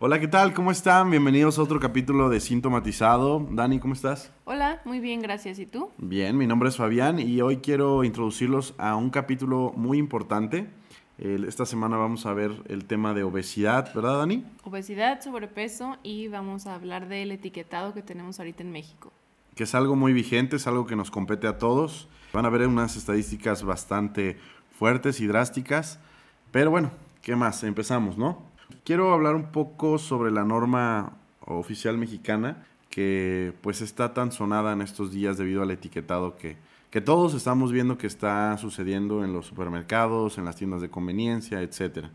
Hola, ¿qué tal? ¿Cómo están? Bienvenidos a otro capítulo de Sintomatizado. Dani, ¿cómo estás? Hola, muy bien, gracias. ¿Y tú? Bien, mi nombre es Fabián y hoy quiero introducirlos a un capítulo muy importante. esta semana vamos a ver el tema de obesidad, ¿verdad, Dani? Obesidad, sobrepeso y vamos a hablar del etiquetado que tenemos ahorita en México. Que es algo muy vigente, es algo que nos compete a todos. Van a ver unas estadísticas bastante fuertes y drásticas. Pero bueno, ¿qué más? Empezamos, ¿no? Quiero hablar un poco sobre la norma oficial mexicana que pues está tan sonada en estos días debido al etiquetado que, que todos estamos viendo que está sucediendo en los supermercados, en las tiendas de conveniencia, etc.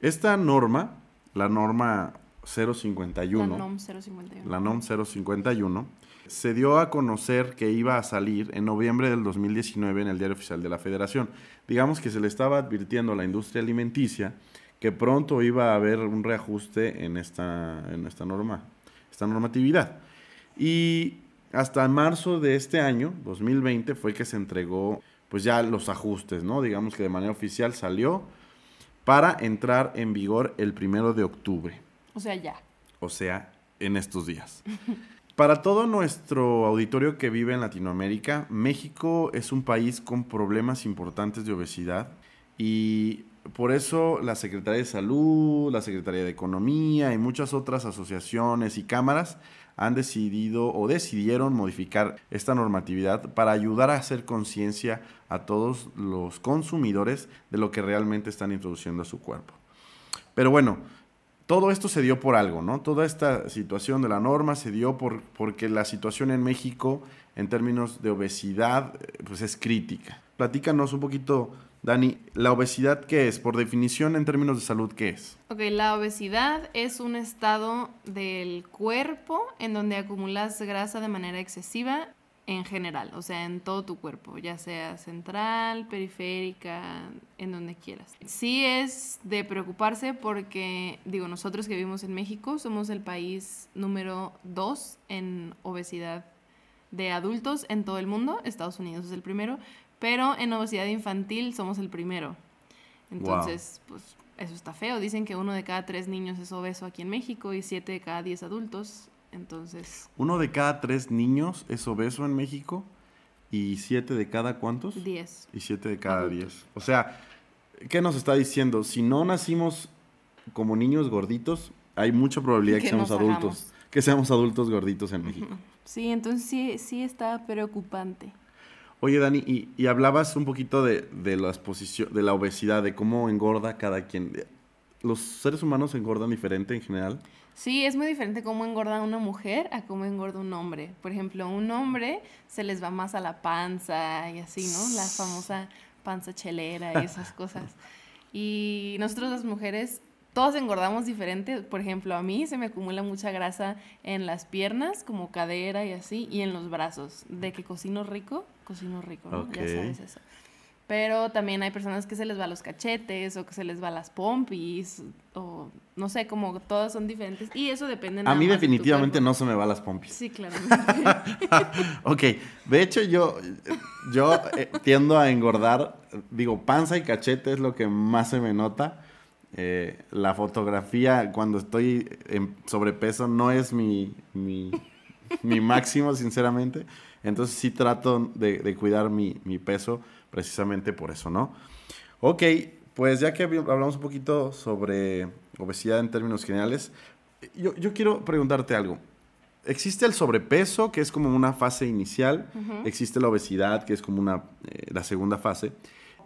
Esta norma, la norma 051, la NOM 051, la NOM 051 se dio a conocer que iba a salir en noviembre del 2019 en el Diario Oficial de la Federación. Digamos que se le estaba advirtiendo a la industria alimenticia que pronto iba a haber un reajuste en esta, en esta norma, esta normatividad. Y hasta marzo de este año, 2020, fue que se entregó pues ya los ajustes, ¿no? Digamos que de manera oficial salió para entrar en vigor el primero de octubre. O sea, ya. O sea, en estos días. Para todo nuestro auditorio que vive en Latinoamérica, México es un país con problemas importantes de obesidad y por eso la Secretaría de Salud, la Secretaría de Economía y muchas otras asociaciones y cámaras han decidido o decidieron modificar esta normatividad para ayudar a hacer conciencia a todos los consumidores de lo que realmente están introduciendo a su cuerpo. Pero bueno, todo esto se dio por algo, ¿no? Toda esta situación de la norma se dio por, porque la situación en México en términos de obesidad eh, pues es crítica. Platícanos un poquito Dani, ¿la obesidad qué es? Por definición, en términos de salud, ¿qué es? Ok, la obesidad es un estado del cuerpo en donde acumulas grasa de manera excesiva en general, o sea, en todo tu cuerpo, ya sea central, periférica, en donde quieras. Sí es de preocuparse porque, digo, nosotros que vivimos en México somos el país número dos en obesidad de adultos en todo el mundo, Estados Unidos es el primero, pero en obesidad infantil somos el primero. Entonces, pues eso está feo. Dicen que uno de cada tres niños es obeso aquí en México y siete de cada diez adultos. Entonces... ¿Uno de cada tres niños es obeso en México? ¿Y siete de cada cuántos? Diez. Y siete de cada diez. O sea, ¿qué nos está diciendo? Si no nacimos como niños gorditos, hay mucha probabilidad que, seamos adultos. Que seamos adultos gorditos en México. Sí, entonces sí, sí está preocupante. Oye, Dani, y, hablabas un poquito de, de, de la obesidad, de cómo engorda cada quien. ¿Los seres humanos engordan diferente en general? Sí, es muy diferente cómo engorda una mujer a cómo engorda un hombre. Por ejemplo, un hombre se les va más a la panza y así, ¿no? La famosa panza chelera y esas cosas. Y nosotros las mujeres todos engordamos diferente. Por ejemplo, a mí se me acumula mucha grasa en las piernas, como cadera y así, y en los brazos. De que cocino rico, cocino rico, ¿no? Ya sabes eso. Pero también hay personas que se les va los cachetes o que se les va las pompis o no sé, como todas son diferentes y eso depende. A mí definitivamente no se me va las pompis. Sí, claramente. ok, de hecho yo, yo eh, tiendo a engordar, digo, panza y cachete es lo que más se me nota. Eh, la fotografía cuando estoy en sobrepeso no es mi, mi, mi máximo, sinceramente. Entonces sí trato de, cuidar mi, peso precisamente por eso, ¿no? Ok, pues ya que hablamos un poquito sobre obesidad en términos generales, yo, quiero preguntarte algo. Existe el sobrepeso, que es como una fase inicial, existe la obesidad, que es como una, eh, la segunda fase.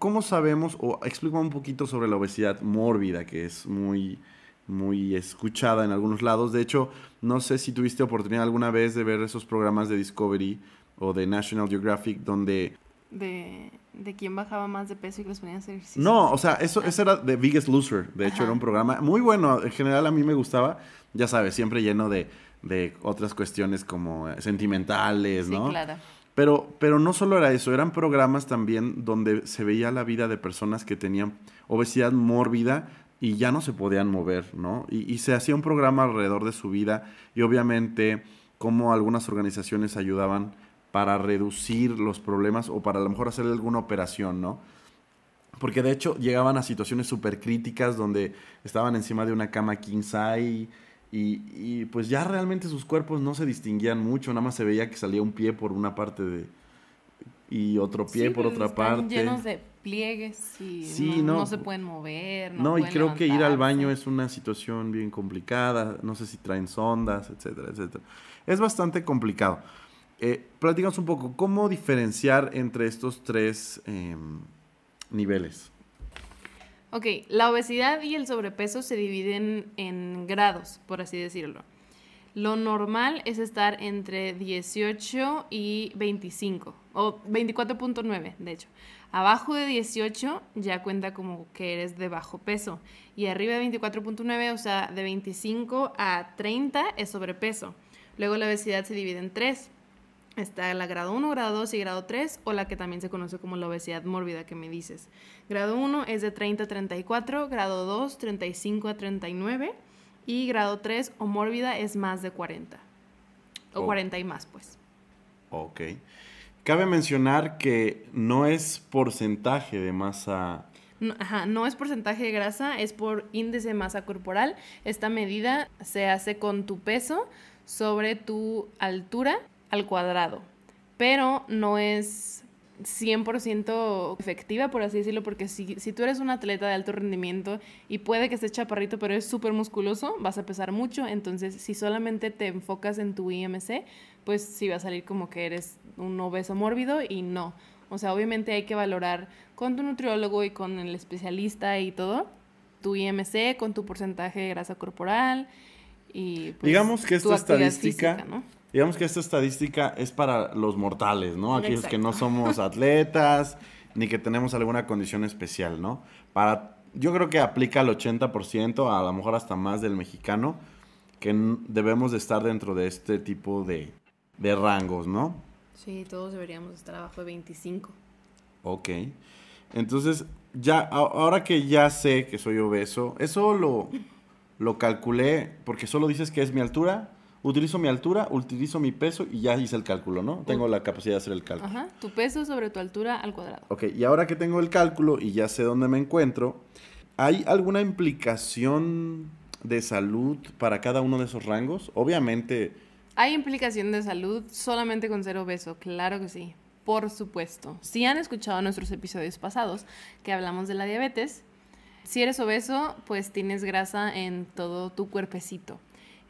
¿Cómo sabemos, o explícame un poquito sobre la obesidad mórbida, que es muy, muy escuchada en algunos lados? De hecho, no sé si tuviste oportunidad alguna vez de ver esos programas de Discovery o de National Geographic donde... De de quién bajaba más de peso y los ponían a hacer ejercicio. No, o sea, eso, eso era The Biggest Loser. De hecho, Ajá. era un programa muy bueno. En general, a mí me gustaba. Ya sabes, siempre lleno de, de otras cuestiones como sentimentales, Sí, ¿no? claro. Pero, pero no solo era eso, eran programas también donde se veía la vida de personas que tenían obesidad mórbida y ya no se podían mover, ¿no? Y, se hacía un programa alrededor de su vida y obviamente cómo algunas organizaciones ayudaban para reducir los problemas o para a lo mejor hacer alguna operación, ¿no? Porque de hecho llegaban a situaciones súper críticas donde estaban encima de una cama king size y, y, pues ya realmente sus cuerpos no se distinguían mucho, nada más se veía que salía un pie por una parte de y otro pie Sí, por otra están parte. llenos de pliegues y Sí, no, no. no se pueden mover. No, No, y creo que ir al baño es una situación bien complicada, no sé si traen sondas, etcétera, etcétera. Es bastante complicado. Eh, platícanos un poco, ¿cómo diferenciar entre estos tres em, niveles? Ok, la obesidad y el sobrepeso se dividen en grados, por así decirlo. Lo normal es estar entre 18 y 25, o 24.9, de hecho. Abajo de 18 ya cuenta como que eres de bajo peso. Y arriba de 24.9, o sea, de 25 a 30 es sobrepeso. Luego la obesidad se divide en tres. Está la grado 1, grado 2 y grado 3, o la que también se conoce como la obesidad mórbida que me dices. Grado 1 es de 30 a 34, grado 2 35 a 39 y grado 3 o mórbida es más de 40. O Oh. 40 y más, pues. Ok. Cabe mencionar que no es porcentaje de masa. No, ajá, no es porcentaje de grasa, es por índice de masa corporal. Esta medida se hace con tu peso sobre tu altura al cuadrado, pero no es 100% efectiva, por así decirlo, porque si, si tú eres un atleta de alto rendimiento y puede que estés chaparrito, pero es súper musculoso, vas a pesar mucho, entonces si solamente te enfocas en tu IMC, pues sí va a salir como que eres un obeso mórbido y no. O sea, obviamente hay que valorar con tu nutriólogo y con el especialista y todo, tu IMC, con tu porcentaje de grasa corporal y pues, Digamos que esta estadística- física, ¿no? Digamos que esta estadística es para los mortales, ¿no? Aquellos que no Exacto. somos atletas ni que tenemos alguna condición especial, ¿no? Para, yo creo que aplica al 80%, a lo mejor hasta más del mexicano, que debemos de estar dentro de este tipo de, de rangos, ¿no? Sí, todos deberíamos estar abajo de 25. Ok. Entonces, ya, ahora que ya sé que soy obeso, eso lo, lo calculé porque solo dices que es mi altura, utilizo mi altura, utilizo mi peso y ya hice el cálculo, ¿no? Tengo la capacidad de hacer el cálculo. Ajá, tu peso sobre tu altura al cuadrado. Ok, y ahora que tengo el cálculo y ya sé dónde me encuentro, ¿hay alguna implicación de salud para cada uno de esos rangos? Obviamente, ¿Hay implicación de salud solamente con ser obeso? Claro que sí, por supuesto. Si han escuchado nuestros episodios pasados que hablamos de la diabetes, si eres obeso, pues tienes grasa en todo tu cuerpecito.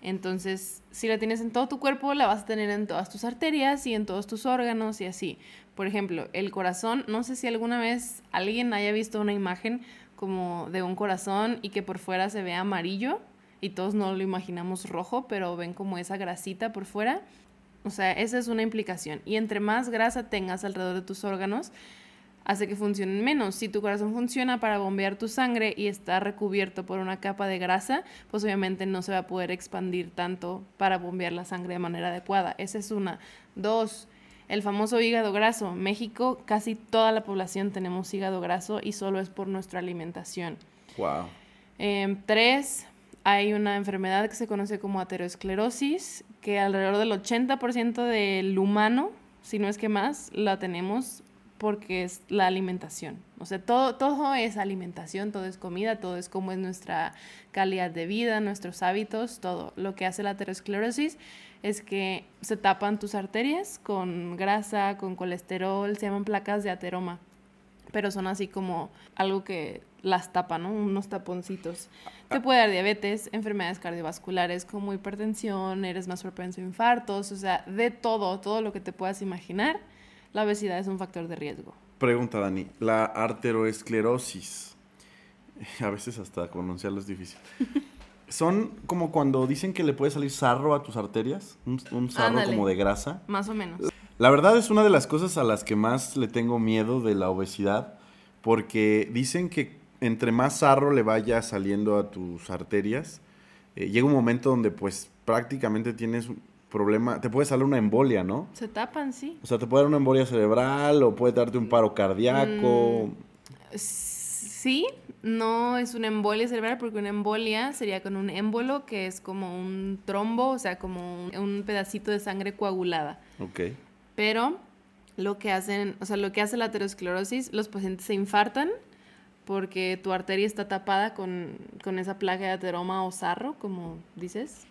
Entonces, si la tienes en todo tu cuerpo, la vas a tener en todas tus arterias y en todos tus órganos y así. Por ejemplo, el corazón, no sé si alguna vez alguien haya visto una imagen como de un corazón y que por fuera se ve amarillo y todos no lo imaginamos rojo, pero ven como esa grasita por fuera. O sea, esa es una implicación. Y entre más grasa tengas alrededor de tus órganos, hace que funcionen menos. Si tu corazón funciona para bombear tu sangre y está recubierto por una capa de grasa, pues obviamente no se va a poder expandir tanto para bombear la sangre de manera adecuada. Esa es una. Dos, el famoso hígado graso. México, casi toda la población tenemos hígado graso y solo es por nuestra alimentación. wow. Eh, tres, hay una enfermedad que se conoce como aterosclerosis, que alrededor del 80% del humano, si no es que más, la tenemos porque es la alimentación. O sea, todo, todo es alimentación, todo es comida, todo es cómo es nuestra calidad de vida, nuestros hábitos, todo. Lo que hace la aterosclerosis es que se tapan tus arterias con grasa, con colesterol, se llaman placas de ateroma pero son así como algo que las tapa, ¿no? Unos taponcitos. Te puede dar diabetes, enfermedades cardiovasculares como hipertensión, eres más propenso a infartos, o sea, de todo, todo lo que te puedas imaginar, la obesidad es un factor de riesgo. Pregunta, Dani. La arteroesclerosis. A veces hasta pronunciarlo es difícil. Son como cuando dicen que le puede salir sarro a tus arterias, un, un sarro Ándale. como de grasa. Más o menos. La verdad es una de las cosas a las que más le tengo miedo de la obesidad, porque dicen que entre más sarro le vaya saliendo a tus arterias, eh, llega un momento donde pues prácticamente tienes problema, te puede salir una embolia, ¿no? Se tapan, sí. O sea, te puede dar una embolia cerebral o puede darte un paro cardíaco. Mm, sí, no es una embolia cerebral porque una embolia sería con un émbolo que es como un trombo, o sea, como un, un pedacito de sangre coagulada. Ok. Pero lo que hacen, o sea, lo que hace la aterosclerosis, los pacientes se infartan porque tu arteria está tapada con, con esa placa de ateroma o sarro, como dices,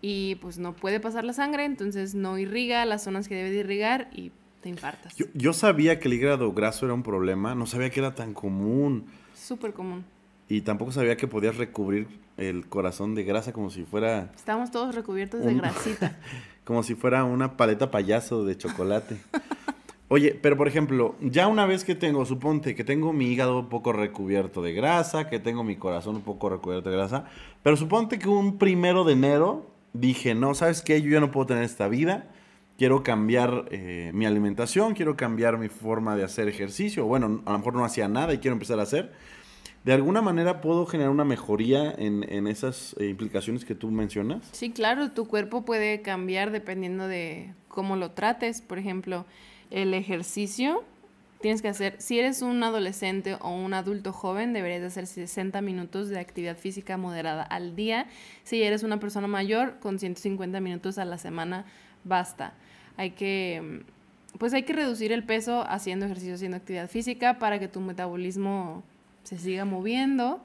y pues no puede pasar la sangre, entonces no irriga las zonas que debe de irrigar y te infartas. Yo, yo sabía que el hígado graso era un problema, no sabía que era tan común. Súper común. Y tampoco sabía que podías recubrir el corazón de grasa como si fuera... Estamos todos recubiertos de grasita. como si fuera una paleta payaso de chocolate. Oye, pero por ejemplo, ya una vez que tengo, suponte que tengo mi hígado un poco recubierto de grasa, que tengo mi corazón un poco recubierto de grasa, pero suponte que un primero de enero dije, no, ¿sabes qué? Yo ya no puedo tener esta vida, quiero cambiar eh, mi alimentación, quiero cambiar mi forma de hacer ejercicio, bueno, a lo mejor no hacía nada y quiero empezar a hacer. ¿De alguna manera puedo generar una mejoría en, en esas eh, implicaciones que tú mencionas? Sí, claro, tu cuerpo puede cambiar dependiendo de cómo lo trates. Por ejemplo, el ejercicio tienes que hacer, si eres un adolescente o un adulto joven, deberías de hacer 60 minutos de actividad física moderada al día. Si eres una persona mayor, con 150 minutos a la semana basta. Hay que, pues hay que reducir el peso haciendo ejercicio, haciendo actividad física para que tu metabolismo se siga moviendo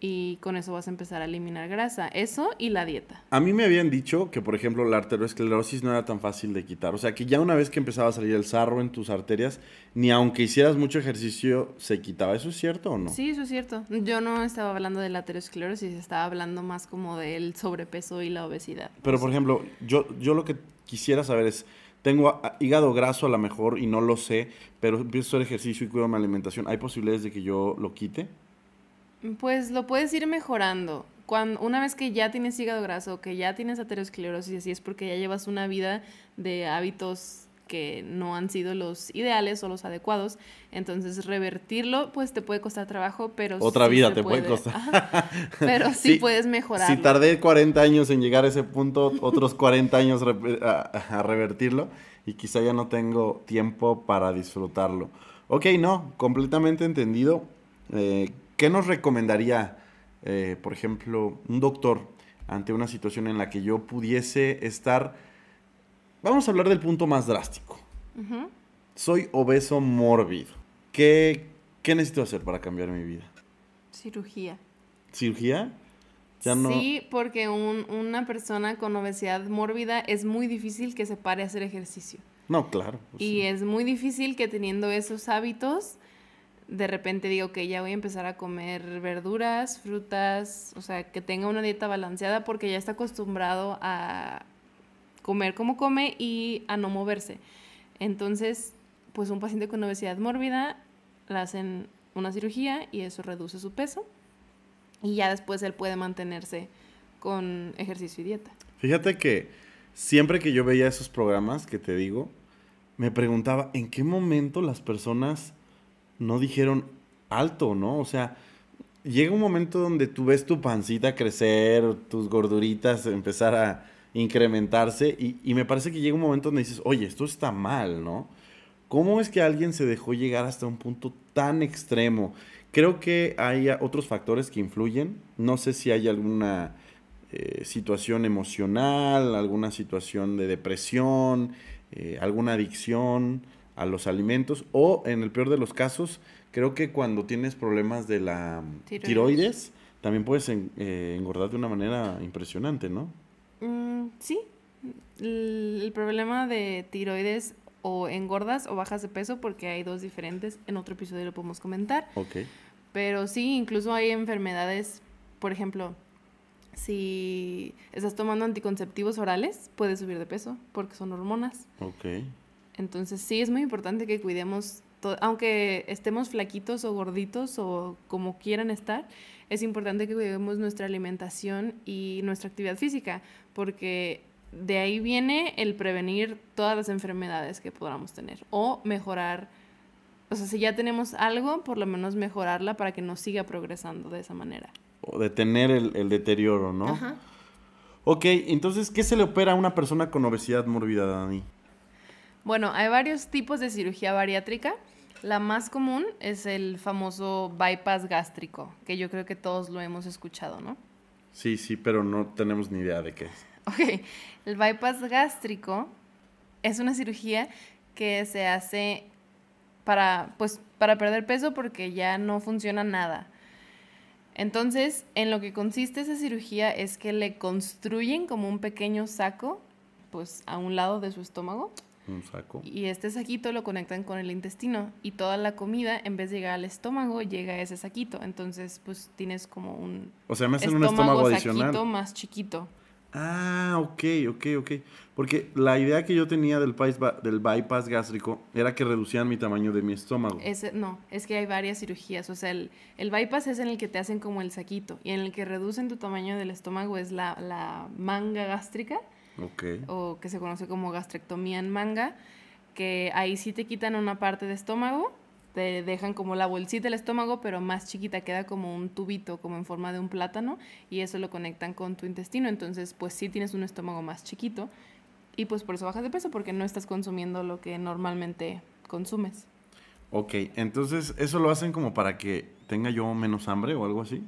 y con eso vas a empezar a eliminar grasa. Eso y la dieta. A mí me habían dicho que, por ejemplo, la arteriosclerosis no era tan fácil de quitar. O sea, que ya una vez que empezaba a salir el sarro en tus arterias, ni aunque hicieras mucho ejercicio, se quitaba. ¿Eso es cierto o no? Sí, eso es cierto. Yo no estaba hablando de la aterosclerosis, estaba hablando más como del sobrepeso y la obesidad. Pero, por ejemplo, yo, yo lo que quisiera saber es, tengo hígado graso a lo mejor y no lo sé, pero empiezo a hacer ejercicio y cuido mi alimentación. ¿Hay posibilidades de que yo lo quite? Pues lo puedes ir mejorando. Cuando, una vez que ya tienes hígado graso, que ya tienes aterosclerosis, así es porque ya llevas una vida de hábitos que no han sido los ideales o los adecuados. Entonces, revertirlo, pues te puede costar trabajo, pero Otra sí vida te puede costar. Ajá. Pero sí, Sí, puedes mejorar. Si tardé 40 años en llegar a ese punto, otros 40 años a revertirlo y quizá ya no tengo tiempo para disfrutarlo. Ok, no, completamente entendido. Eh, ¿Qué nos recomendaría, eh, por ejemplo, un doctor ante una situación en la que yo pudiese estar... Vamos a hablar del punto más drástico. Soy obeso mórbido. ¿Qué, qué necesito hacer para cambiar mi vida? Cirugía. ¿Cirugía? Ya no... Sí, porque un- una persona con obesidad mórbida es muy difícil que se pare a hacer ejercicio. No, claro. pues Y sí. es muy difícil que teniendo esos hábitos, de repente digo que ya voy a empezar a comer verduras, frutas, o sea, que tenga una dieta balanceada porque ya está acostumbrado a comer como come y a no moverse. Entonces, pues un paciente con obesidad mórbida le hacen una cirugía y eso reduce su peso y ya después él puede mantenerse con ejercicio y dieta. Fíjate que siempre que yo veía esos programas que te digo, me preguntaba en qué momento las personas no dijeron alto, ¿no? O sea, llega un momento donde tú ves tu pancita crecer, tus gorduritas empezar a incrementarse y, y me parece que llega un momento donde dices, oye, esto está mal, ¿no? ¿Cómo es que alguien se dejó llegar hasta un punto tan extremo? Creo que hay otros factores que influyen. No sé si hay alguna eh, situación emocional, alguna situación de depresión, eh, alguna adicción a los alimentos o en el peor de los casos, creo que cuando tienes problemas de la Tiroides. tiroides, también puedes en- eh, engordar de una manera impresionante, ¿no? Mm, sí. El, el problema de tiroides o engordas o bajas de peso porque hay dos diferentes. En otro episodio lo podemos comentar. Ok. Pero sí, incluso hay enfermedades, por ejemplo, si estás tomando anticonceptivos orales, puedes subir de peso porque son hormonas. Ok. Entonces sí es muy importante que cuidemos, aunque estemos flaquitos o gorditos o como quieran estar, es importante que cuidemos nuestra alimentación y nuestra actividad física, porque de ahí viene el prevenir todas las enfermedades que podamos tener o mejorar, o sea, si ya tenemos algo, por lo menos mejorarla para que no siga progresando de esa manera. O detener el, el deterioro, ¿no? Ajá. Ok, entonces, ¿qué se le opera a una persona con obesidad mórbida, Dani? Bueno, hay varios tipos de cirugía bariátrica. La más común es el famoso bypass gástrico, que yo creo que todos lo hemos escuchado, ¿no? Sí, sí, pero no tenemos ni idea de qué es. Ok, el bypass gástrico es una cirugía que se hace para, pues, para perder peso porque ya no funciona nada. Entonces, en lo que consiste esa cirugía es que le construyen como un pequeño saco, pues, a un lado de su estómago. Un saco. Y este saquito lo conectan con el intestino y toda la comida, en vez de llegar al estómago, llega a ese saquito. Entonces, pues tienes como un O sea, me hacen un estómago saquito adicional. más chiquito. Ah, ok, ok, ok. Porque la idea que yo tenía del, del bypass gástrico era que reducían mi tamaño de mi estómago. Ese, no, es que hay varias cirugías. O sea, el, el bypass es en el que te hacen como el saquito y en el que reducen tu tamaño del estómago es la, la manga gástrica Ok. o que se conoce como gastrectomía en manga, que ahí sí te quitan una parte de estómago, te dejan como la bolsita del estómago, pero más chiquita, queda como un tubito, como en forma de un plátano, y eso lo conectan con tu intestino, entonces pues sí tienes un estómago más chiquito, y pues por eso bajas de peso, porque no estás consumiendo lo que normalmente consumes. Ok, entonces, ¿eso lo hacen como para que tenga yo menos hambre o algo así?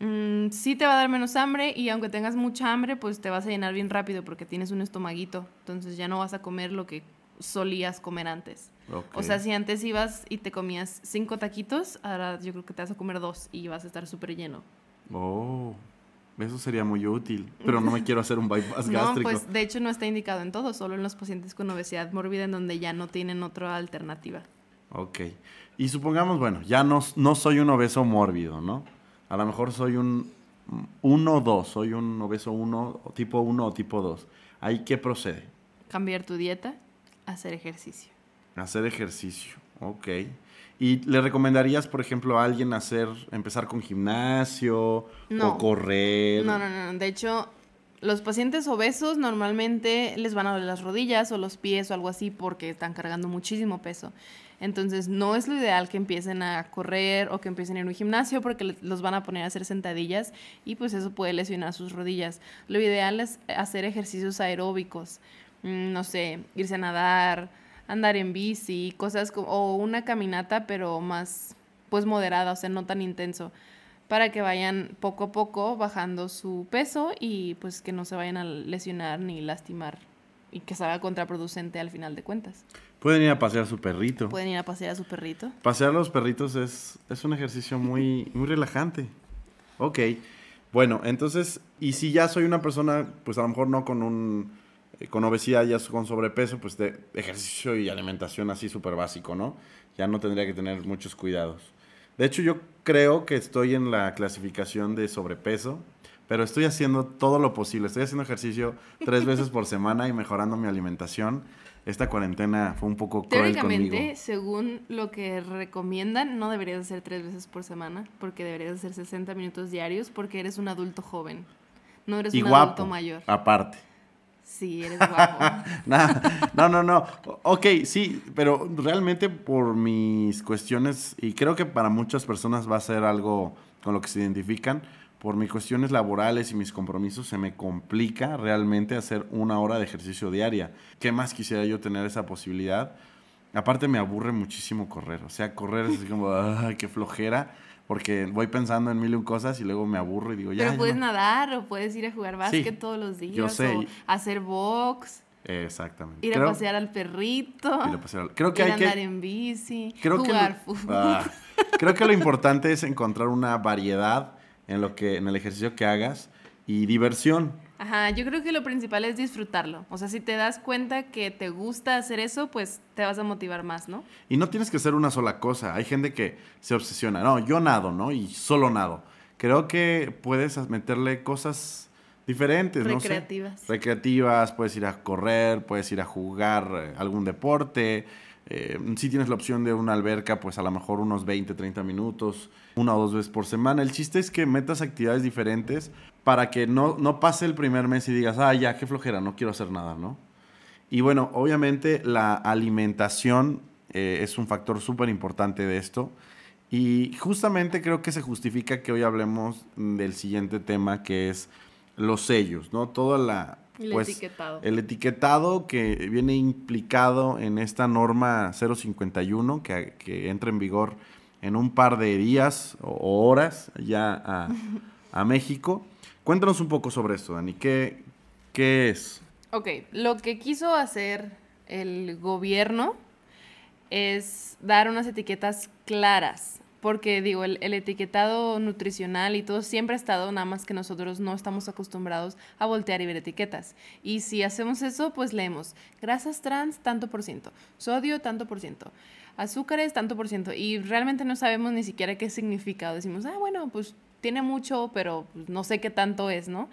Mm, sí te va a dar menos hambre y aunque tengas mucha hambre, pues te vas a llenar bien rápido porque tienes un estomaguito. Entonces ya no vas a comer lo que solías comer antes. O sea, si antes ibas y te comías cinco taquitos, ahora yo creo que te vas a comer dos y vas a estar súper lleno. Oh, eso sería muy útil. Pero no me quiero hacer un bypass No, gástrico. pues de hecho no está indicado en todo, solo en los pacientes con obesidad mórbida en donde ya no tienen otra alternativa. Ok. Y supongamos, bueno, ya no, no soy un obeso mórbido, ¿no? A lo mejor soy un 1 o 2, soy un obeso 1, tipo 1 o tipo 2. ¿Ahí qué procede? Cambiar tu dieta, hacer ejercicio. Hacer ejercicio, ok. ¿Y le recomendarías, por ejemplo, a alguien hacer, empezar con gimnasio No. o correr? No, no, no. De hecho, los pacientes obesos normalmente les van a doler las rodillas o los pies o algo así porque están cargando muchísimo peso. Entonces, no es lo ideal que empiecen a correr o que empiecen a ir a un gimnasio porque los van a poner a hacer sentadillas y pues eso puede lesionar sus rodillas. Lo ideal es hacer ejercicios aeróbicos. Mm, No sé, irse a nadar, andar en bici, cosas como, o una caminata, pero más, pues moderada, o sea, no tan intenso para que vayan poco a poco bajando su peso y pues que no se vayan a lesionar ni lastimar y que salga contraproducente al final de cuentas. Pueden ir a pasear a su perrito. Pueden ir a pasear a su perrito. Pasear a los perritos es, es un ejercicio muy, muy relajante. Ok. Bueno, entonces, y si ya soy una persona, pues a lo mejor no con un eh, con obesidad, ya con sobrepeso, pues de ejercicio y alimentación así súper básico, ¿no? Ya no tendría que tener muchos cuidados. De hecho, yo creo que estoy en la clasificación de sobrepeso, pero estoy haciendo todo lo posible. Estoy haciendo ejercicio tres veces por semana y mejorando mi alimentación. Esta cuarentena fue un poco cruel Teóricamente, conmigo. según lo que recomiendan, no deberías hacer tres veces por semana, porque deberías hacer 60 minutos diarios, porque eres un adulto joven. No eres Y un guapo, adulto mayor. aparte. Sí, eres guapo. Nah, no, no, no. Ok, sí, pero realmente por mis cuestiones, y creo que para muchas personas va a ser algo con lo que se identifican, por mis cuestiones laborales y mis compromisos se me complica realmente hacer una hora de ejercicio diaria. ¿Qué más quisiera yo tener esa posibilidad? Aparte me aburre muchísimo correr, o sea, correr es así como, ay, qué flojera, porque voy pensando en mil y un cosas y luego me aburro y digo, ya. Pero ya puedes no". nadar o puedes ir a jugar básquet todos los días. yo sé. O hacer box, Exactamente. ir Creo- a pasear al perrito. ir a pasear- Creo que ir hay a andar que... en bici, Creo que, jugar lo, fútbol. Ah, creo que lo importante es encontrar una variedad en lo que en el ejercicio que hagas y diversión. Ajá, yo creo que lo principal es disfrutarlo. O sea, si te das cuenta que te gusta hacer eso, pues te vas a motivar más, ¿no? Y no tienes que hacer una sola cosa. Hay gente que se obsesiona. No, yo nado, ¿no? Y solo nado. Creo que puedes meterle cosas diferentes, no sé. Recreativas. Recreativas, puedes ir a correr, puedes ir a jugar eh, algún deporte. Eh, si tienes la opción de una alberca, pues a lo mejor unos 20, 30 minutos, una o dos veces por semana. El chiste es que metas actividades diferentes para que no, no pase el primer mes y digas, ah, ya, qué flojera, no quiero hacer nada, ¿no? Y bueno, obviamente la alimentación eh, es un factor súper importante de esto. Y justamente creo que se justifica que hoy hablemos del siguiente tema, que es los sellos, ¿no? Toda la... El pues, etiquetado. El etiquetado que viene implicado en esta norma 051 que, que entra en vigor en un par de días o horas ya a, a México. Cuéntanos un poco sobre esto, Dani. ¿Qué, qué es? Ok, lo que quiso hacer el gobierno es dar unas etiquetas claras, porque digo, el, etiquetado nutricional y todo siempre ha estado, nada más que nosotros no estamos acostumbrados a voltear y ver etiquetas. Y si hacemos eso, pues leemos grasas trans tanto por ciento, sodio tanto por ciento, azúcares tanto por ciento, y realmente no sabemos ni siquiera qué significado. Decimos, ah, bueno, pues tiene mucho, pero pues, no sé qué tanto es, ¿no?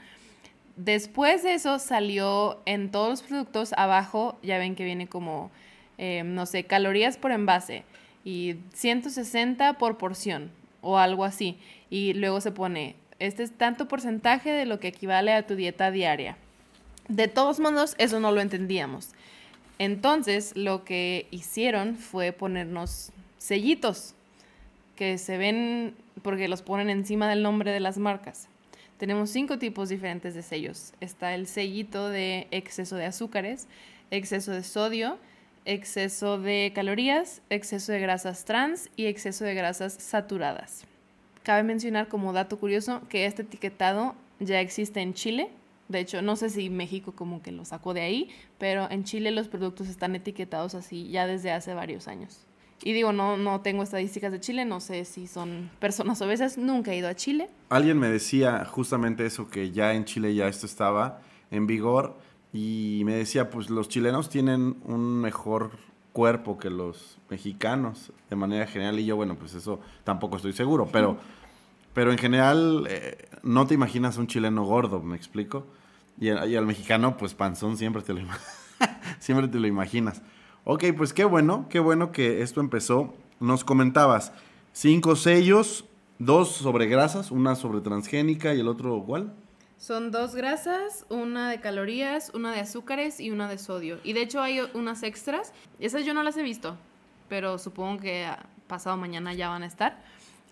Después de eso salió en todos los productos abajo, ya ven que viene como, eh, no sé, calorías por envase y 160 por porción o algo así. Y luego se pone, este es tanto porcentaje de lo que equivale a tu dieta diaria. De todos modos, eso no lo entendíamos. Entonces, lo que hicieron fue ponernos sellitos que se ven porque los ponen encima del nombre de las marcas. Tenemos cinco tipos diferentes de sellos. Está el sellito de exceso de azúcares, exceso de sodio, exceso de calorías, exceso de grasas trans y exceso de grasas saturadas. Cabe mencionar como dato curioso que este etiquetado ya existe en Chile. De hecho, no sé si México como que lo sacó de ahí, pero en Chile los productos están etiquetados así ya desde hace varios años. Y digo, no, no tengo estadísticas de Chile, no sé si son personas obesas, nunca he ido a Chile. Alguien me decía justamente eso, que ya en Chile ya esto estaba en vigor y me decía, pues los chilenos tienen un mejor cuerpo que los mexicanos de manera general y yo, bueno, pues eso tampoco estoy seguro, pero, pero en general eh, no te imaginas un chileno gordo, me explico, y, y al mexicano pues panzón siempre te lo, siempre te lo imaginas. Ok, pues qué bueno, qué bueno que esto empezó. Nos comentabas cinco sellos, dos sobre grasas, una sobre transgénica y el otro ¿cuál? Son dos grasas, una de calorías, una de azúcares y una de sodio. Y de hecho hay unas extras. Esas yo no las he visto, pero supongo que pasado mañana ya van a estar.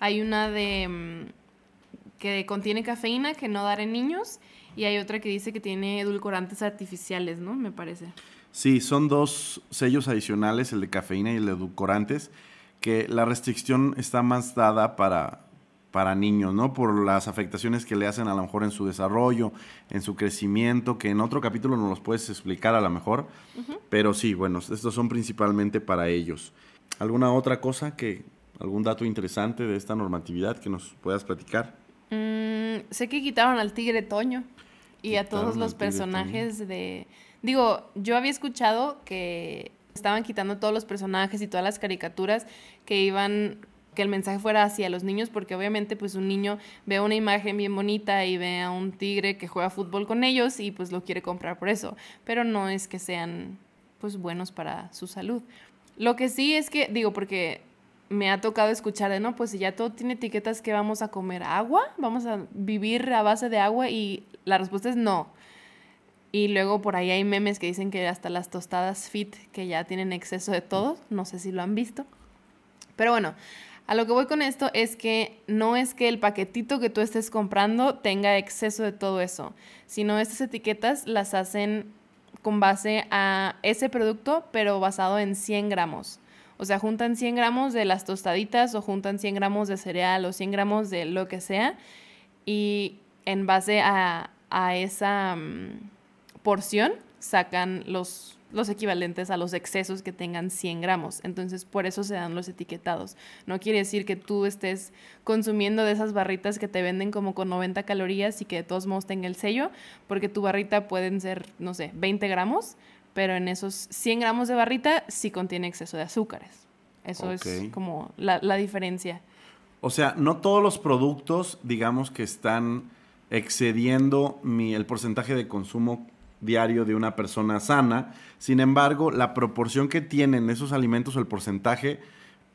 Hay una de mm, que contiene cafeína que no dar en niños y hay otra que dice que tiene edulcorantes artificiales, ¿no? Me parece. Sí, son dos sellos adicionales, el de cafeína y el de edulcorantes, que la restricción está más dada para, para niños, ¿no? Por las afectaciones que le hacen a lo mejor en su desarrollo, en su crecimiento, que en otro capítulo nos los puedes explicar a lo mejor, pero sí, bueno, estos son principalmente para ellos. ¿Alguna otra cosa que, algún dato interesante de esta normatividad que nos puedas platicar? Mm, sé que quitaron al tigre Toño y a todos los personajes de Digo, yo había escuchado que estaban quitando todos los personajes y todas las caricaturas que iban que el mensaje fuera hacia los niños porque obviamente pues un niño ve una imagen bien bonita y ve a un tigre que juega fútbol con ellos y pues lo quiere comprar por eso, pero no es que sean pues buenos para su salud. Lo que sí es que digo porque me ha tocado escuchar de no, pues si ya todo tiene etiquetas que vamos a comer agua, vamos a vivir a base de agua y la respuesta es no. Y luego por ahí hay memes que dicen que hasta las tostadas fit que ya tienen exceso de todo, no sé si lo han visto. Pero bueno, a lo que voy con esto es que no es que el paquetito que tú estés comprando tenga exceso de todo eso, sino estas etiquetas las hacen con base a ese producto, pero basado en 100 gramos. O sea, juntan 100 gramos de las tostaditas o juntan 100 gramos de cereal o 100 gramos de lo que sea y en base a, esa... Mm, porción sacan los, los equivalentes a los excesos que tengan 100 gramos. Entonces, por eso se dan los etiquetados. No quiere decir que tú estés consumiendo de esas barritas que te venden como con 90 calorías y que de todos modos tenga el sello, porque tu barrita pueden ser, no sé, 20 gramos, pero en esos 100 gramos de barrita sí contiene exceso de azúcares. Eso es como la, la diferencia. O sea, no todos los productos, digamos, que están excediendo mi, el porcentaje de consumo diario de una persona sana. Sin embargo, la proporción que tienen esos alimentos, el porcentaje,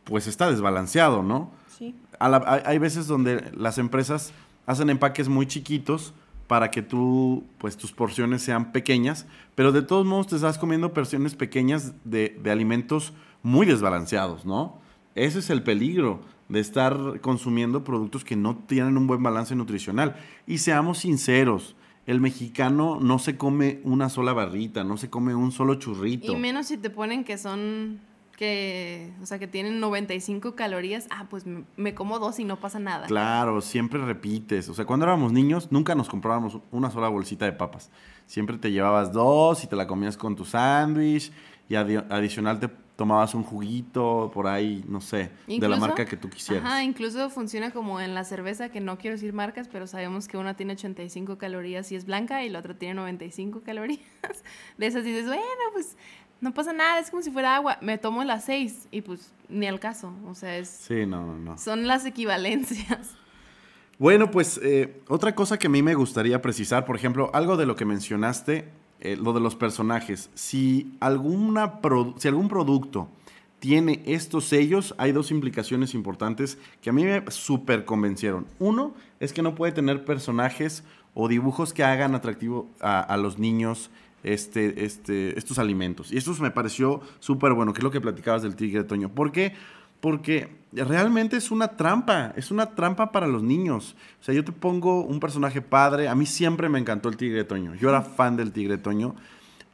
pues está desbalanceado, ¿no? Sí. hay veces donde las empresas hacen empaques muy chiquitos para que tú, pues tus porciones sean pequeñas, pero de todos modos te estás comiendo porciones pequeñas de, de alimentos muy desbalanceados, ¿no? Ese es el peligro de estar consumiendo productos que no tienen un buen balance nutricional. Y seamos sinceros, el mexicano no se come una sola barrita, no se come un solo churrito. Y menos si te ponen que son que, o sea, que tienen 95 calorías, ah, pues me, como dos y no pasa nada. Claro, siempre repites. O sea, cuando éramos niños, nunca nos comprábamos una sola bolsita de papas. Siempre te llevabas dos y te la comías con tu sándwich y adicional te tomabas un juguito por ahí, no sé, de la marca que tú quisieras. Ajá, incluso funciona como en la cerveza, que no quiero decir marcas, pero sabemos que una tiene 85 calorías y es blanca y la otra tiene 95 calorías. De esas dices, bueno, pues no pasa nada, es como si fuera agua. Me tomo las seis y pues ni al caso. O sea, es. Sí, no, no, no. Son las equivalencias. Bueno, pues eh, otra cosa que a mí me gustaría precisar, por ejemplo, algo de lo que mencionaste, eh, lo de los personajes. Si, alguna si algún producto tiene estos sellos, hay dos implicaciones importantes que a mí me súper convencieron. Uno es que no puede tener personajes o dibujos que hagan atractivo a, los niños este, este, estos alimentos. Y esto me pareció súper bueno, que es lo que platicabas del tigre Toño. ¿Por qué? Porque realmente es una trampa, es una trampa para los niños. O sea, yo te pongo un personaje padre, a mí siempre me encantó el tigre Toño. Yo era fan del tigre Toño.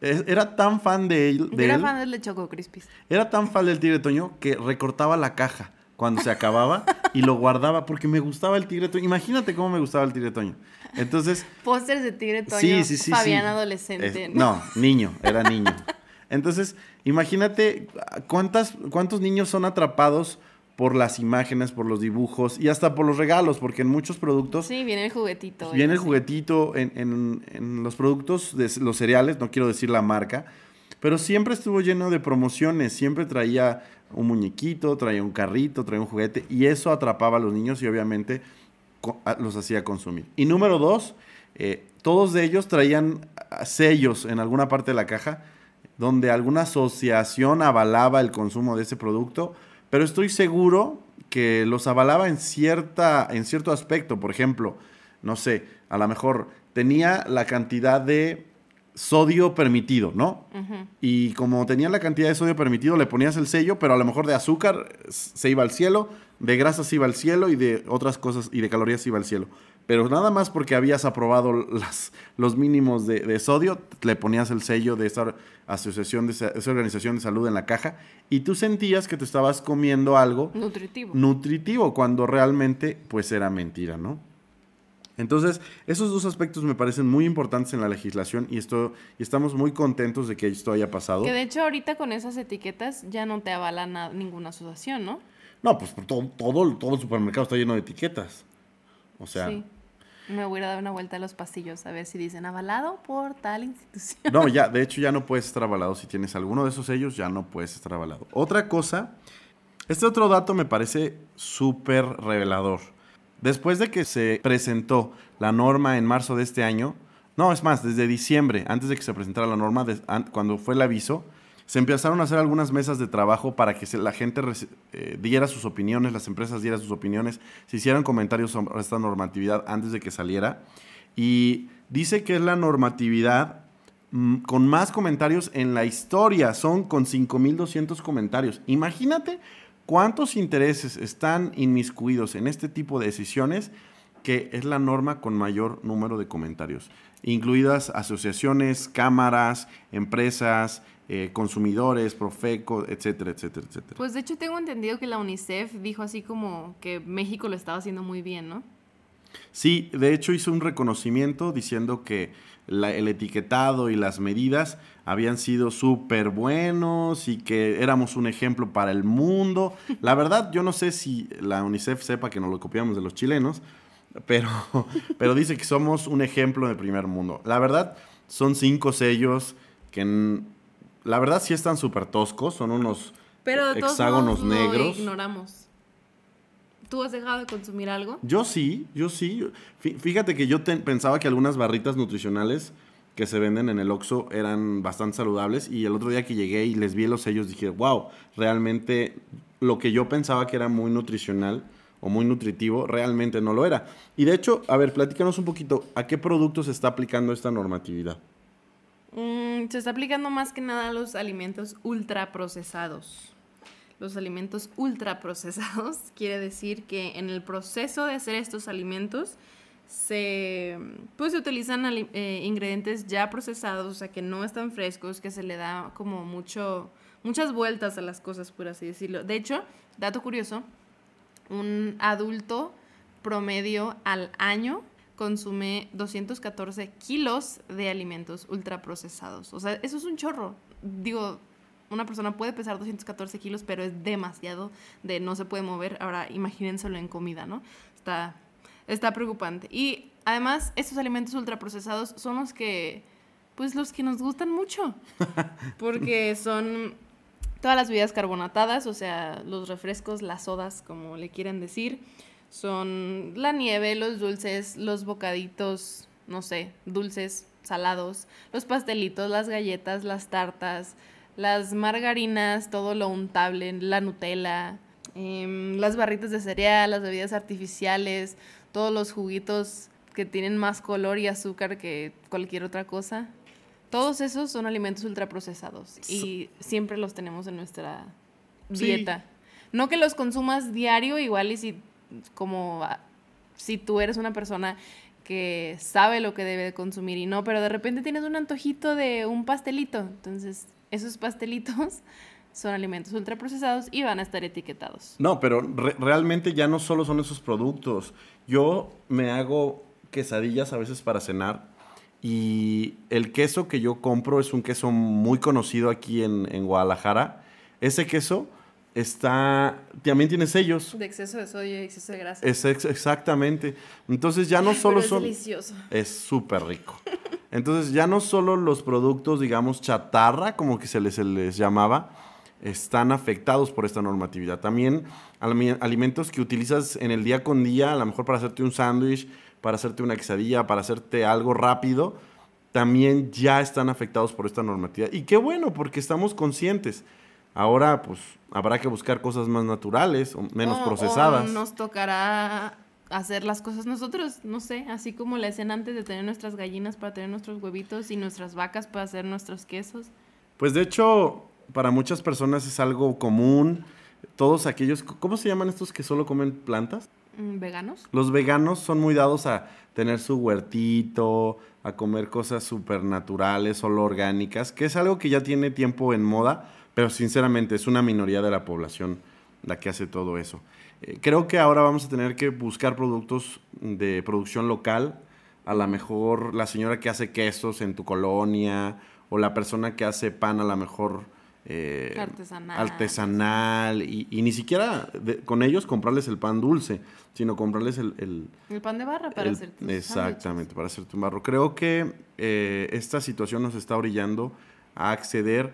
Era tan fan de él. De era fan del Choco Crispis. Era tan fan del tigre Toño que recortaba la caja cuando se acababa y lo guardaba porque me gustaba el tigre Toño. Imagínate cómo me gustaba el tigre Toño. Entonces. Pósters de tigre Toño. Sí, sí, sí. Fabián adolescente. ¿no? niño, era niño. Entonces, imagínate cuántas, cuántos niños son atrapados por las imágenes, por los dibujos y hasta por los regalos, porque en muchos productos... Sí, viene el juguetito. Viene el juguetito en, en, en, los productos de los cereales, no quiero decir la marca, pero siempre estuvo lleno de promociones, siempre traía un muñequito, traía un carrito, traía un juguete, y eso atrapaba a los niños y obviamente los hacía consumir. Y número dos, eh, todos de ellos traían sellos en alguna parte de la caja donde alguna asociación avalaba el consumo de ese producto, pero estoy seguro que los avalaba en, cierta, en cierto aspecto. Por ejemplo, no sé, a lo mejor tenía la cantidad de sodio permitido, ¿no? Y como tenía la cantidad de sodio permitido, le ponías el sello, pero a lo mejor de azúcar se iba al cielo, de grasas se iba al cielo y de otras cosas y de calorías se iba al cielo. Pero nada más porque habías aprobado las, los mínimos de, sodio, le ponías el sello de esa asociación, de esa, organización de salud en la caja y tú sentías que te estabas comiendo algo nutritivo. Nutritivo, cuando realmente pues era mentira, ¿no? Entonces, esos dos aspectos me parecen muy importantes en la legislación y, esto, y estamos muy contentos de que esto haya pasado. Que de hecho ahorita con esas etiquetas ya no te avala ninguna asociación, ¿no? No, pues todo, todo, todo el supermercado está lleno de etiquetas. O sea... Sí. Me voy a dar una vuelta a los pasillos a ver si dicen avalado por tal institución. No, ya, de hecho ya no puedes estar avalado. Si tienes alguno de esos sellos, ya no puedes estar avalado. Otra cosa, este otro dato me parece súper revelador. Después de que se presentó la norma en marzo de este año, no, es más, desde diciembre, antes de que se presentara la norma, cuando fue el aviso, se empezaron a hacer algunas mesas de trabajo para que la gente eh, diera sus opiniones, las empresas dieran sus opiniones, se hicieran comentarios sobre esta normatividad antes de que saliera. Y dice que es la normatividad mm, con más comentarios en la historia, son con 5.200 comentarios. Imagínate ¿Cuántos intereses están inmiscuidos en este tipo de decisiones que es la norma con mayor número de comentarios? Incluidas asociaciones, cámaras, empresas, eh, consumidores, Profeco, etcétera, etcétera, etcétera. Pues de hecho tengo entendido que la UNICEF dijo así como que México lo estaba haciendo muy bien, ¿no? Sí, de hecho hizo un reconocimiento diciendo que el etiquetado y las medidas habían sido súper buenos y que éramos un ejemplo para el mundo. La verdad, yo no sé si la UNICEF sepa que nos lo copiamos de los chilenos, pero, pero dice que somos un ejemplo de primer mundo. La verdad, son cinco sellos que la verdad sí están súper toscos, son unos pero hexágonos negros. ignoramos. ¿Tú has dejado de consumir algo? Yo sí, yo sí. Fíjate que yo pensaba que algunas barritas nutricionales que se venden en el Oxxo eran bastante saludables y el otro día que llegué y les vi los sellos dije, wow, realmente lo que yo pensaba que era muy nutricional o muy nutritivo, realmente no lo era. Y de hecho, a ver, platícanos un poquito, ¿a qué productos se está aplicando esta normatividad? Mm, se está aplicando más que nada a los alimentos ultraprocesados. Los alimentos ultraprocesados quiere decir que en el proceso de hacer estos alimentos se, pues, se utilizan eh, ingredientes ya procesados, o sea, que no están frescos, que se le da como mucho, muchas vueltas a las cosas, por así decirlo. De hecho, dato curioso, un adulto promedio al año consume 214 kilos de alimentos ultraprocesados. O sea, eso es un chorro. Digo, una persona puede pesar 214 kilos, pero es demasiado de no se puede mover. Ahora, imagínenselo en comida, ¿no? Está, está preocupante. Y además, estos alimentos ultraprocesados son los que, pues los que nos gustan mucho. Porque son todas las bebidas carbonatadas, o sea, los refrescos, las sodas, como le quieren decir son la nieve, los dulces, los bocaditos, no sé, dulces, salados, los pastelitos, las galletas, las tartas, las margarinas, todo lo untable, la Nutella, em, las barritas de cereal, las bebidas artificiales, todos los juguitos que tienen más color y azúcar que cualquier otra cosa. Todos esos son alimentos ultraprocesados y siempre los tenemos en nuestra dieta. No que los consumas diario, igual y si como si tú eres una persona que sabe lo que debe consumir y no, pero de repente tienes un antojito de un pastelito. Entonces, esos pastelitos son alimentos ultraprocesados y van a estar etiquetados. No, pero realmente ya no solo son esos productos. Yo me hago quesadillas a veces para cenar y el queso que yo compro es un queso muy conocido aquí en, en Guadalajara. Ese queso está, también tiene sellos. De exceso de sodio y exceso de grasa. Es exactamente. Entonces ya no solo es son... delicioso. Es súper rico. Entonces ya no solo los productos, digamos, chatarra, como que se les, se les llamaba, están afectados por esta normatividad. También alimentos que utilizas en el día con día, a lo mejor para hacerte un sándwich, para hacerte una quesadilla, para hacerte algo rápido, también ya están afectados por esta normatividad. Y qué bueno, porque estamos conscientes. Ahora, pues, habrá que buscar cosas más naturales o menos procesadas. O nos tocará hacer las cosas nosotros, no sé, así como la escena antes de tener nuestras gallinas para tener nuestros huevitos y nuestras vacas para hacer nuestros quesos. Pues de hecho, para muchas personas es algo común. Todos aquellos, ¿cómo se llaman estos que solo comen plantas? Mm, ¿Veganos? Los veganos son muy dados a tener su huertito, a comer cosas súper naturales, solo orgánicas, que es algo que ya tiene tiempo en moda pero sinceramente es una minoría de la población la que hace todo eso. Eh, creo que ahora vamos a tener que buscar productos de producción local. A lo mejor la señora que hace quesos en tu colonia o la persona que hace pan a lo mejor eh, artesanal, artesanal y, ni siquiera con ellos comprarles el pan dulce, sino comprarles el... El, pan de barra para hacer Exactamente, para hacerte un barro. Creo que eh, esta situación nos está orillando a acceder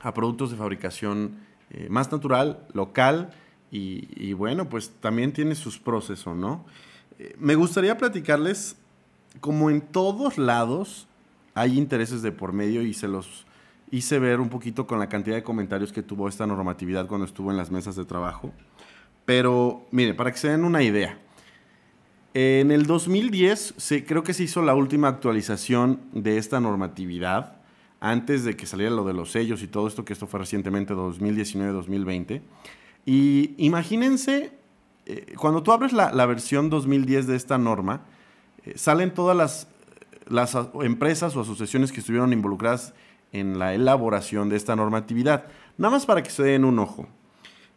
a productos de fabricación eh, más natural, local y, bueno, pues también tiene sus procesos, ¿no? Eh, me gustaría platicarles, como en todos lados hay intereses de por medio y se los hice ver un poquito con la cantidad de comentarios que tuvo esta normatividad cuando estuvo en las mesas de trabajo. Pero, mire, para que se den una idea, en el 2010 se, creo que se hizo la última actualización de esta normatividad antes de que saliera lo de los sellos y todo esto, que esto fue recientemente 2019-2020. Y imagínense, eh, cuando tú abres la, versión 2010 de esta norma, eh, salen todas las, las empresas o asociaciones que estuvieron involucradas en la elaboración de esta normatividad. Nada más para que se den un ojo.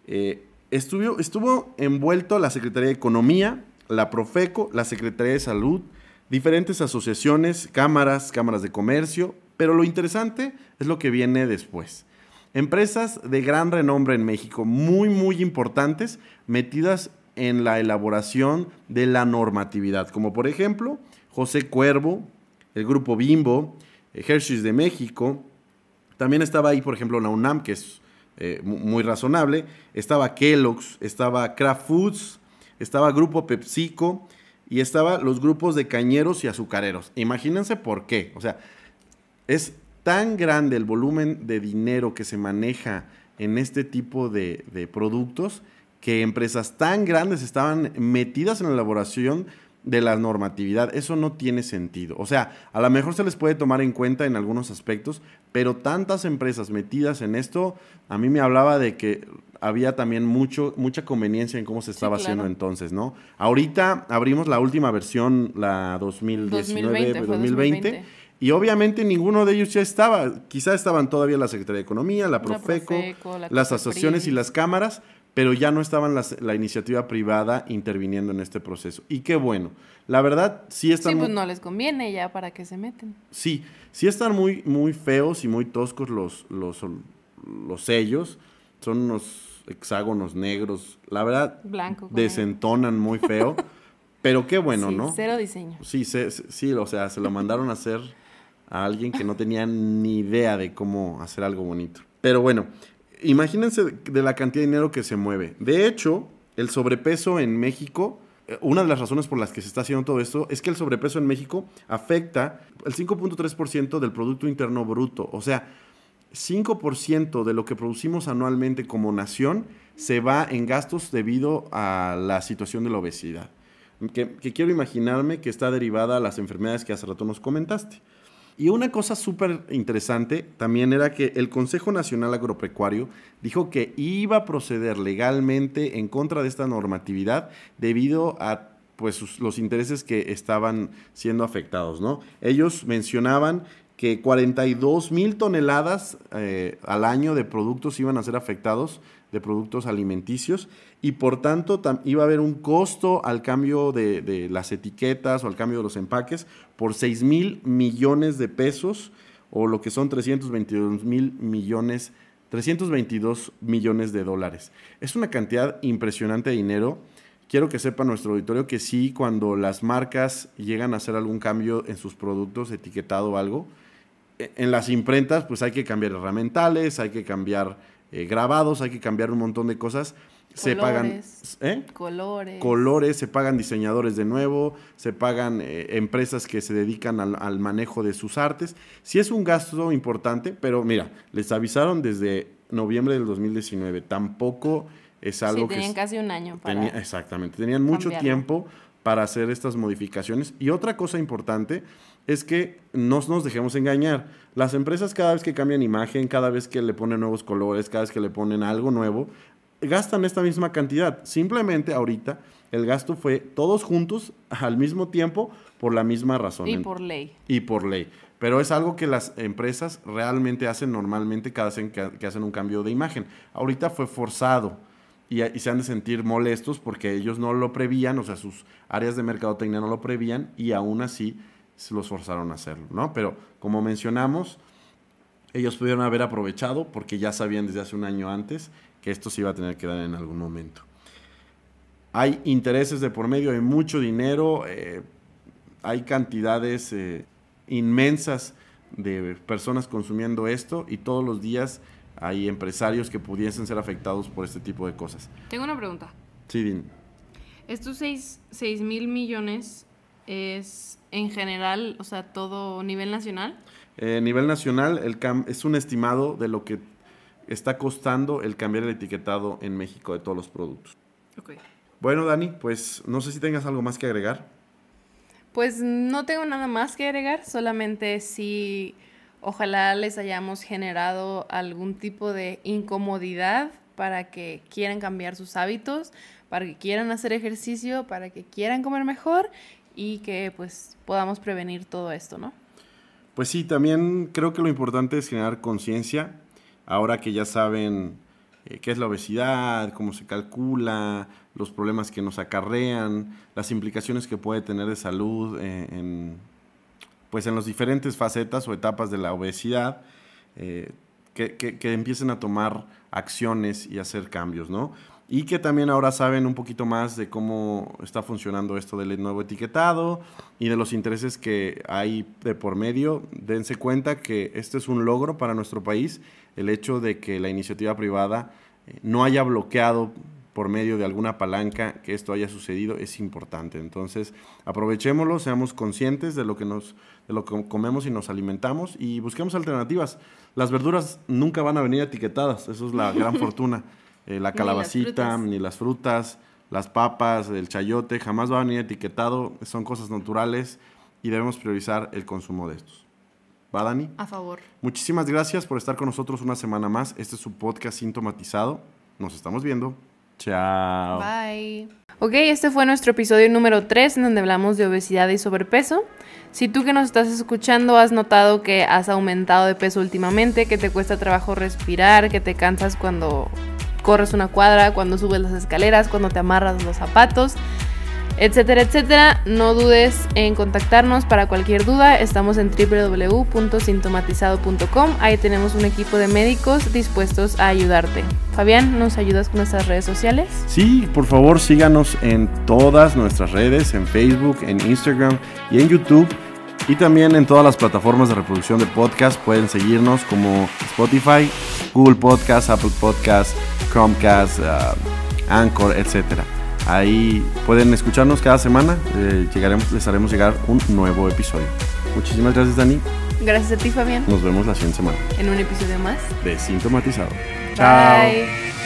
Eh, estuvo, estuvo envuelto la Secretaría de Economía, la Profeco, la Secretaría de Salud, diferentes asociaciones, cámaras, cámaras de comercio, pero lo interesante es lo que viene después. Empresas de gran renombre en México, muy, muy importantes, metidas en la elaboración de la normatividad, como por ejemplo José Cuervo, el grupo Bimbo, Hershey's de México, también estaba ahí, por ejemplo, la UNAM, que es eh, muy razonable, estaba Kellogg's, estaba Kraft Foods, estaba Grupo PepsiCo y estaba los grupos de cañeros y azucareros. Imagínense por qué. O sea, es tan grande el volumen de dinero que se maneja en este tipo de, productos que empresas tan grandes estaban metidas en la elaboración de la normatividad. Eso no tiene sentido. O sea, a lo mejor se les puede tomar en cuenta en algunos aspectos, pero tantas empresas metidas en esto, a mí me hablaba de que había también mucho, mucha conveniencia en cómo se estaba haciendo entonces, ¿no? Ahorita abrimos la última versión, la 2019, 2020, y obviamente ninguno de ellos ya estaba. Quizá estaban todavía la Secretaría de Economía, la Profeco, las asociaciones y las cámaras, pero ya no estaban la iniciativa privada interviniendo en este proceso. Y qué bueno. La verdad, sí están... Sí, pues no les conviene ya para que se meten. Sí, sí están muy, muy feos y muy toscos los, los, los sellos. Son unos hexágonos negros. La verdad, Blanco, desentonan muy feo. pero qué bueno, sí, ¿no? Cero diseño. Sí, sí, o sea, se lo mandaron a hacer a alguien que no tenía ni idea de cómo hacer algo bonito. Pero bueno, imagínense de la cantidad de dinero que se mueve. De hecho, el sobrepeso en México, eh, una de las razones por las que se está haciendo todo esto es que el sobrepeso en México afecta el 5.3% del Producto Interno Bruto. O sea, 5% de lo que producimos anualmente como nación se va en gastos debido a la situación de la obesidad. Que, que quiero imaginarme que está derivada a las enfermedades que hace rato nos comentaste. Y una cosa súper interesante también era que el Consejo Nacional Agropecuario dijo que iba a proceder legalmente en contra de esta normatividad debido a pues los intereses que estaban siendo afectados, ¿no? Ellos mencionaban que 42 mil toneladas eh, al año de productos iban a ser afectados de productos alimenticios y por tanto iba a haber un costo al cambio de, las etiquetas o al cambio de los empaques por 6 mil millones de pesos o lo que son 322 mil millones, 322 millones de dólares. Es una cantidad impresionante de dinero. Quiero que sepa nuestro auditorio que sí, cuando las marcas llegan a hacer algún cambio en sus productos, etiquetado o algo, e, en las imprentas pues hay que cambiar herramientales, hay que cambiar eh, grabados, hay que cambiar un montón de cosas. Se pagan ¿eh? colores. colores, se pagan diseñadores de nuevo, se pagan eh, empresas que se dedican al, manejo de sus artes. Sí es un gasto importante, pero mira, les avisaron desde noviembre del 2019. Tampoco es algo que... tenían casi un año para Exactamente, tenían mucho tiempo para hacer estas modificaciones. Y otra cosa importante es que no nos dejemos engañar. Las empresas cada vez que cambian imagen, cada vez que le ponen nuevos colores, cada vez que le ponen algo nuevo, gastan esta misma cantidad. Simplemente ahorita el gasto fue todos juntos al mismo tiempo por la misma razón. Y por ley. Y por ley. Pero es algo que las empresas realmente hacen normalmente cada vez que, hacen un cambio de imagen. Ahorita fue forzado y, y, se han de sentir molestos porque ellos no lo prevían, o sea, sus áreas de mercadotecnia no lo prevían y aún así se los forzaron a hacerlo, ¿no? Pero como mencionamos, ellos pudieron haber aprovechado porque ya sabían desde hace un año antes que esto se iba a tener que dar en algún momento. Hay intereses de por medio, hay mucho dinero, eh, hay cantidades eh, inmensas de personas consumiendo esto y todos los días hay empresarios que pudiesen ser afectados por este tipo de cosas. Tengo una pregunta. Sí, Din. Estos 6 mil millones es en general, o sea, todo nivel nacional? Eh, nivel nacional el es un estimado de lo que está costando el cambiar el etiquetado en México de todos los productos. Okay. Bueno, Dani, pues no sé si tengas algo más que agregar. Pues no tengo nada más que agregar, solamente si ojalá les hayamos generado algún tipo de incomodidad para que quieran cambiar sus hábitos, para que quieran hacer ejercicio, para que quieran comer mejor y que pues podamos prevenir todo esto, ¿no? Pues sí, también creo que lo importante es generar conciencia, ahora que ya saben eh, qué es la obesidad, cómo se calcula, los problemas que nos acarrean, las implicaciones que puede tener de salud eh, en, pues en las diferentes facetas o etapas de la obesidad, eh, que, que, que, empiecen a tomar acciones y hacer cambios, ¿no? Y que también ahora saben un poquito más de cómo está funcionando esto del nuevo etiquetado y de los intereses que hay de por medio. Dense cuenta que este es un logro para nuestro país, el hecho de que la iniciativa privada eh, no haya bloqueado por medio de alguna palanca que esto haya sucedido es importante. Entonces, aprovechémoslo, seamos conscientes de lo que nos de lo que comemos y nos alimentamos y busquemos alternativas. Las verduras nunca van a venir etiquetadas, eso es la gran fortuna. Eh, la las calabacita, frutas. ni las frutas, las papas, el chayote, jamás va a venir etiquetado, son cosas naturales y debemos priorizar el consumo de estos. ¿Va, Dani? A favor. Muchísimas gracias por estar con nosotros una semana más. Este es su podcast sintomatizado. Nos estamos viendo. Chao. Bye. Ok, este fue nuestro episodio número 3 en donde hablamos de obesidad y sobrepeso. Si tú que nos estás escuchando has notado que has aumentado de peso últimamente, que te cuesta trabajo respirar, que te cansas cuando corres una cuadra, cuando subes las escaleras, cuando te amarras los zapatos, etcétera, etcétera, no dudes en contactarnos para cualquier duda. Estamos en www.sintomatizado.com. Ahí tenemos un equipo de médicos dispuestos a ayudarte. Fabián, ¿nos ayudas con nuestras redes sociales? Sí, por favor síganos en todas nuestras redes, en Facebook, en Instagram y en YouTube. Y también en todas las plataformas de reproducción de podcast pueden seguirnos como Spotify, Google Podcast, Apple Podcast, Chromecast, uh, Anchor, etc. Ahí pueden escucharnos cada semana. eh, llegaremos, les haremos llegar un nuevo episodio. Muchísimas gracias, Dani. Gracias a ti, Fabián, Nos vemos la siguiente semana en un episodio más. de Sintomatizado. Bye.